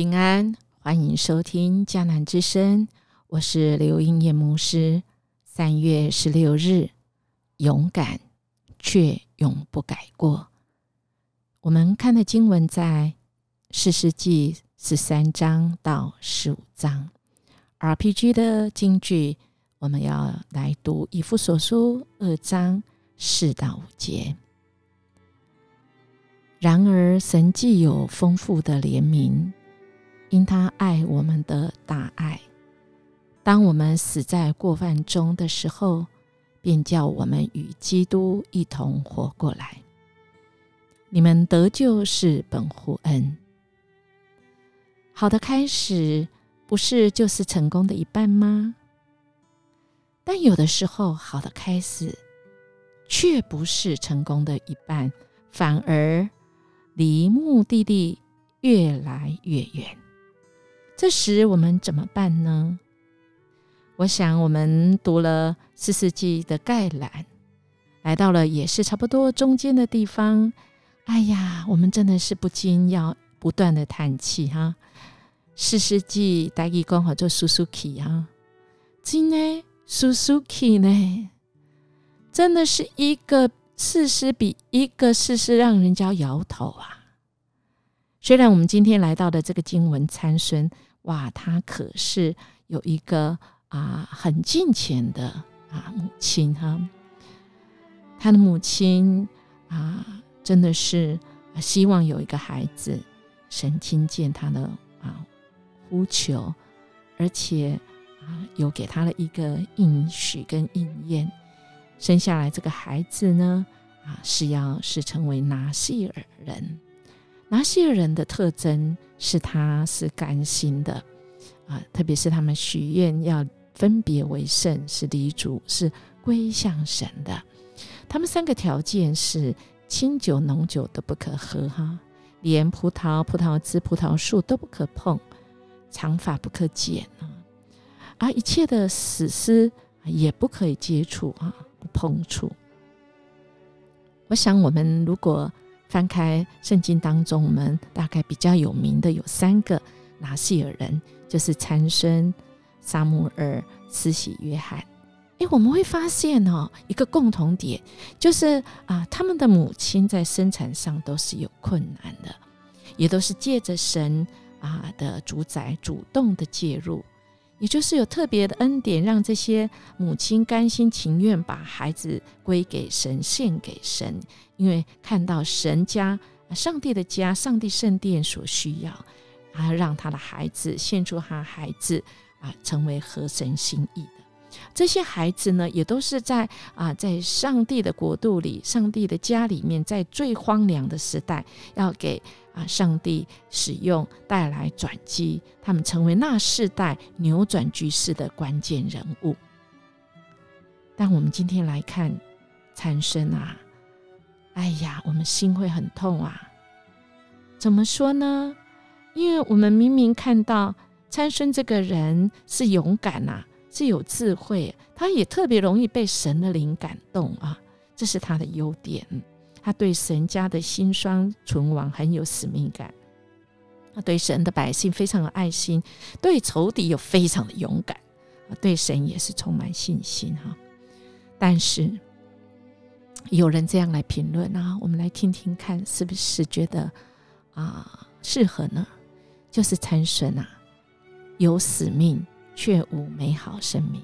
平安，欢迎收听迦南之声，我是刘英叶牧师。三月十六日，勇敢却永不改过。我们看的经文在四世纪十三章到十五章。RPG 的经句，我们要来读以弗所书二章四到五节。然而，神既有丰富的怜悯，因他爱我们的大爱，当我们死在过犯中的时候，便叫我们与基督一同活过来。你们得救是本乎恩。好的开始，不是就是成功的一半吗？但有的时候，好的开始却不是成功的一半，反而。离目的地越来越远，这时我们怎么办呢？我想，我们读了四世纪的概览，来到了也是差不多中间的地方。哎呀，我们真的是不禁要不断的叹气哈！四世纪大义刚好做苏苏 k 哈，今呢苏苏 k 呢，真的是一个。事实比一个事实让人家摇头啊！虽然我们今天来到的这个经文参孙，哇，他可是有一个啊很近前的啊母亲哈，他的母亲啊真的是希望有一个孩子，神听见他的啊呼求，而且啊有给他的一个应许跟应验。生下来这个孩子呢，啊，是要是成为拿西尔人。拿西尔人的特征是他是甘心的，啊，特别是他们许愿要分别为圣，是离主，是归向神的。他们三个条件是清酒、浓酒都不可喝，哈，连葡萄、葡萄枝、葡萄树都不可碰，长发不可剪啊，而一切的死尸也不可以接触啊。碰触，我想我们如果翻开圣经当中，我们大概比较有名的有三个拿西尔人，就是参孙、撒母耳、慈禧约翰。诶，我们会发现哦，一个共同点就是啊，他们的母亲在生产上都是有困难的，也都是借着神啊的主宰主动的介入。也就是有特别的恩典，让这些母亲甘心情愿把孩子归给神、献给神，因为看到神家、上帝的家、上帝圣殿所需要，啊，让他的孩子献出他孩子啊，成为合神心意。这些孩子呢，也都是在啊，在上帝的国度里、上帝的家里面，在最荒凉的时代，要给。啊！上帝使用带来转机，他们成为那世代扭转局势的关键人物。但我们今天来看参生啊，哎呀，我们心会很痛啊！怎么说呢？因为我们明明看到参生这个人是勇敢呐，是有智慧，他也特别容易被神的灵感动啊，这是他的优点。他对神家的辛酸存亡很有使命感，他对神的百姓非常有爱心，对仇敌又非常的勇敢，对神也是充满信心哈。但是有人这样来评论啊，我们来听听看，是不是觉得啊适合呢？就是参孙啊，有使命却无美好生命，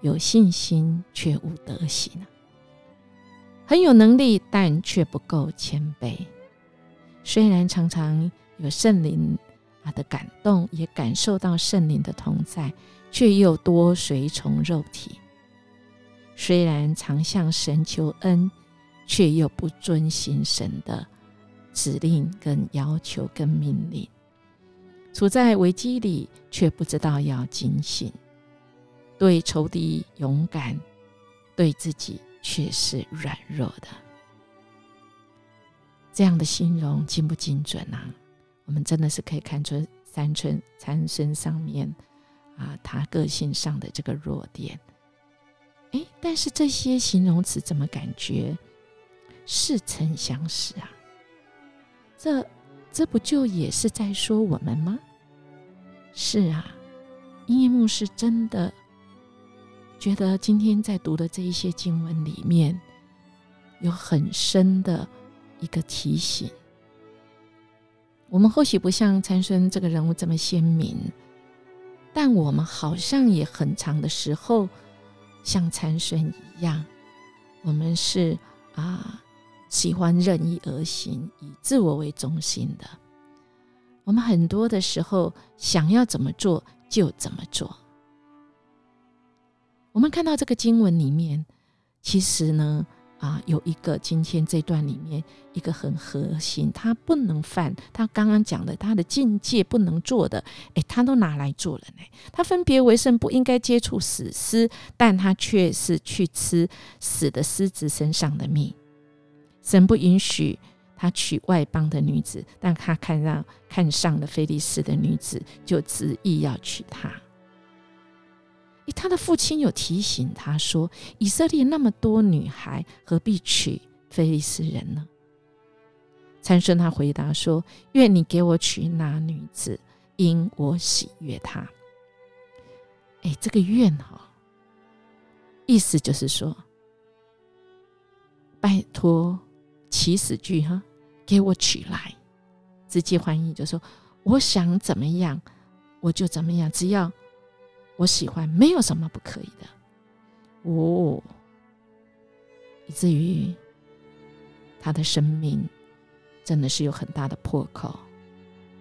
有信心却无德行啊。很有能力，但却不够谦卑。虽然常常有圣灵啊的感动，也感受到圣灵的同在，却又多随从肉体。虽然常向神求恩，却又不遵行神的指令、跟要求、跟命令。处在危机里，却不知道要警醒，对仇敌勇敢，对自己。却是软弱的，这样的形容精不精准啊？我们真的是可以看出三寸残身上面啊，他个性上的这个弱点。哎，但是这些形容词怎么感觉似曾相识啊？这这不就也是在说我们吗？是啊，音乐牧师真的觉得今天在读的这一些经文里面，有很深的一个提醒。我们或许不像参孙这个人物这么鲜明，但我们好像也很长的时候像参孙一样，我们是啊喜欢任意而行，以自我为中心的。我们很多的时候想要怎么做就怎么做。我们看到这个经文里面，其实呢。啊，有一个今天这段里面一个很核心，他不能犯。他刚刚讲的，他的境界不能做的，哎，他都拿来做了呢。他分别为圣，不应该接触死尸，但他却是去吃死的狮子身上的蜜。神不允许他娶外邦的女子，但他看上看上了菲利斯的女子，就执意要娶她。他的父亲有提醒他说：“以色列那么多女孩，何必娶菲利斯人呢？”参孙他回答说：“愿你给我娶那女子，因我喜悦她。”哎，这个愿哈，意思就是说，拜托起始句哈，给我取来。直接翻译就说：“我想怎么样，我就怎么样，只要。”我喜欢，没有什么不可以的。哦，以至于他的生命真的是有很大的破口，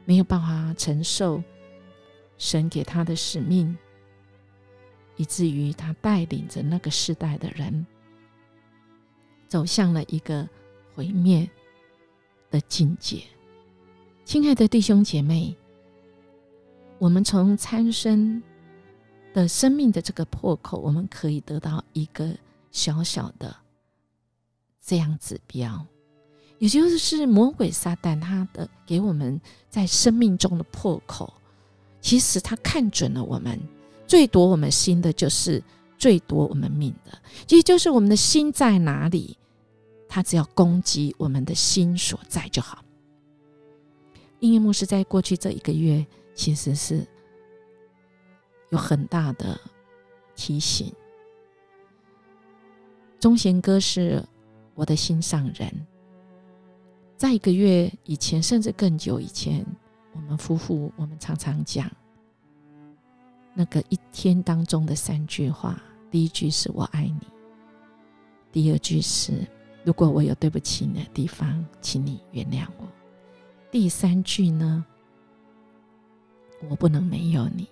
没有办法承受神给他的使命，以至于他带领着那个时代的人走向了一个毁灭的境界。亲爱的弟兄姐妹，我们从参生。的生命的这个破口，我们可以得到一个小小的这样指标，也就是魔鬼撒旦他的给我们在生命中的破口，其实他看准了我们最夺我们心的，就是最夺我们命的，其实就是我们的心在哪里，他只要攻击我们的心所在就好。音乐牧师在过去这一个月，其实是。有很大的提醒。钟贤哥是我的心上人，在一个月以前，甚至更久以前，我们夫妇我们常常讲那个一天当中的三句话：第一句是我爱你；第二句是如果我有对不起你的地方，请你原谅我；第三句呢，我不能没有你。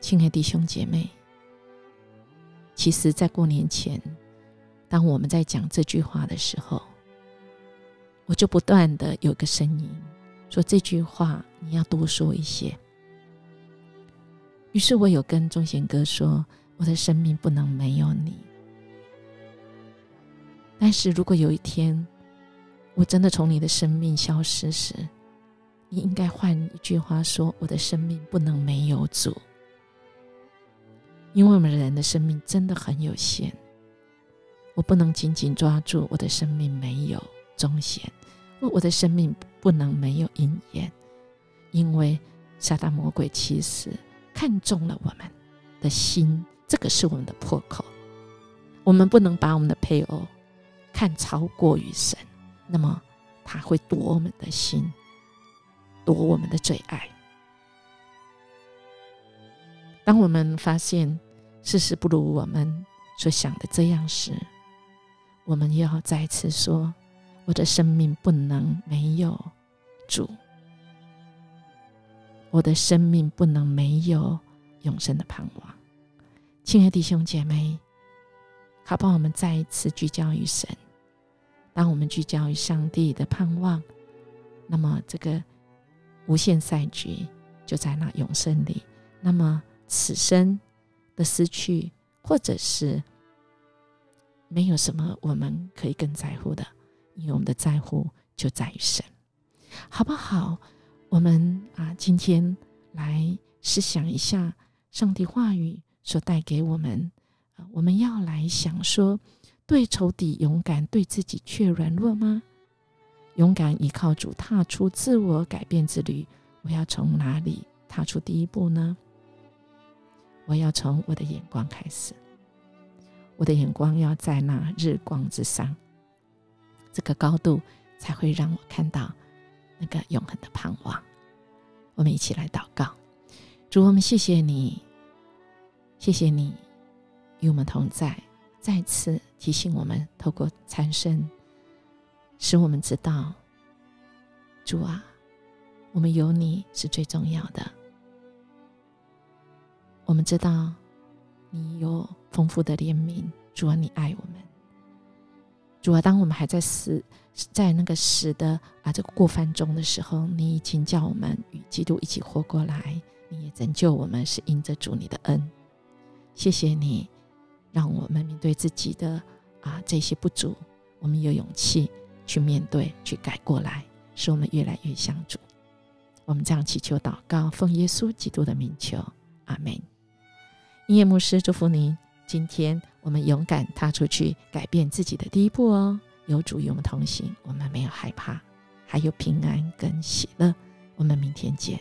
亲爱的弟兄姐妹，其实，在过年前，当我们在讲这句话的时候，我就不断的有个声音说：“这句话你要多说一些。”于是，我有跟钟贤哥说：“我的生命不能没有你。但是如果有一天我真的从你的生命消失时，你应该换一句话说：我的生命不能没有主。”因为我们人的生命真的很有限，我不能紧紧抓住我的生命没有终显，我我的生命不能没有阴眼，因为撒旦魔鬼其实看中了我们的心，这个是我们的破口，我们不能把我们的配偶看超过于神，那么他会夺我们的心，夺我们的最爱。当我们发现事实不如我们所想的这样时，我们要再次说：“我的生命不能没有主，我的生命不能没有永生的盼望。”亲爱的弟兄姐妹，好不好？我们再一次聚焦于神。当我们聚焦于上帝的盼望，那么这个无限赛局就在那永生里。那么。此生的失去，或者是没有什么我们可以更在乎的，因为我们的在乎就在于神，好不好？我们啊，今天来思想一下上帝话语所带给我们啊，我们要来想说，对仇敌勇敢，对自己却软弱吗？勇敢依靠主，踏出自我改变之旅。我要从哪里踏出第一步呢？我要从我的眼光开始。我的眼光要在那日光之上，这个高度才会让我看到那个永恒的盼望。我们一起来祷告，主，我们谢谢你，谢谢你与我们同在，再次提醒我们，透过参生，使我们知道，主啊，我们有你是最重要的。我们知道你有。丰富的怜悯，主啊，你爱我们。主啊，当我们还在死，在那个死的啊这个过犯中的时候，你已经叫我们与基督一起活过来。你也拯救我们，是因着主你的恩。谢谢你，让我们面对自己的啊这些不足，我们有勇气去面对，去改过来，使我们越来越像主。我们这样祈求祷告，奉耶稣基督的名求，阿门。音乐牧师祝福您。今天我们勇敢踏出去，改变自己的第一步哦。有主与我们同行，我们没有害怕，还有平安跟喜乐。我们明天见。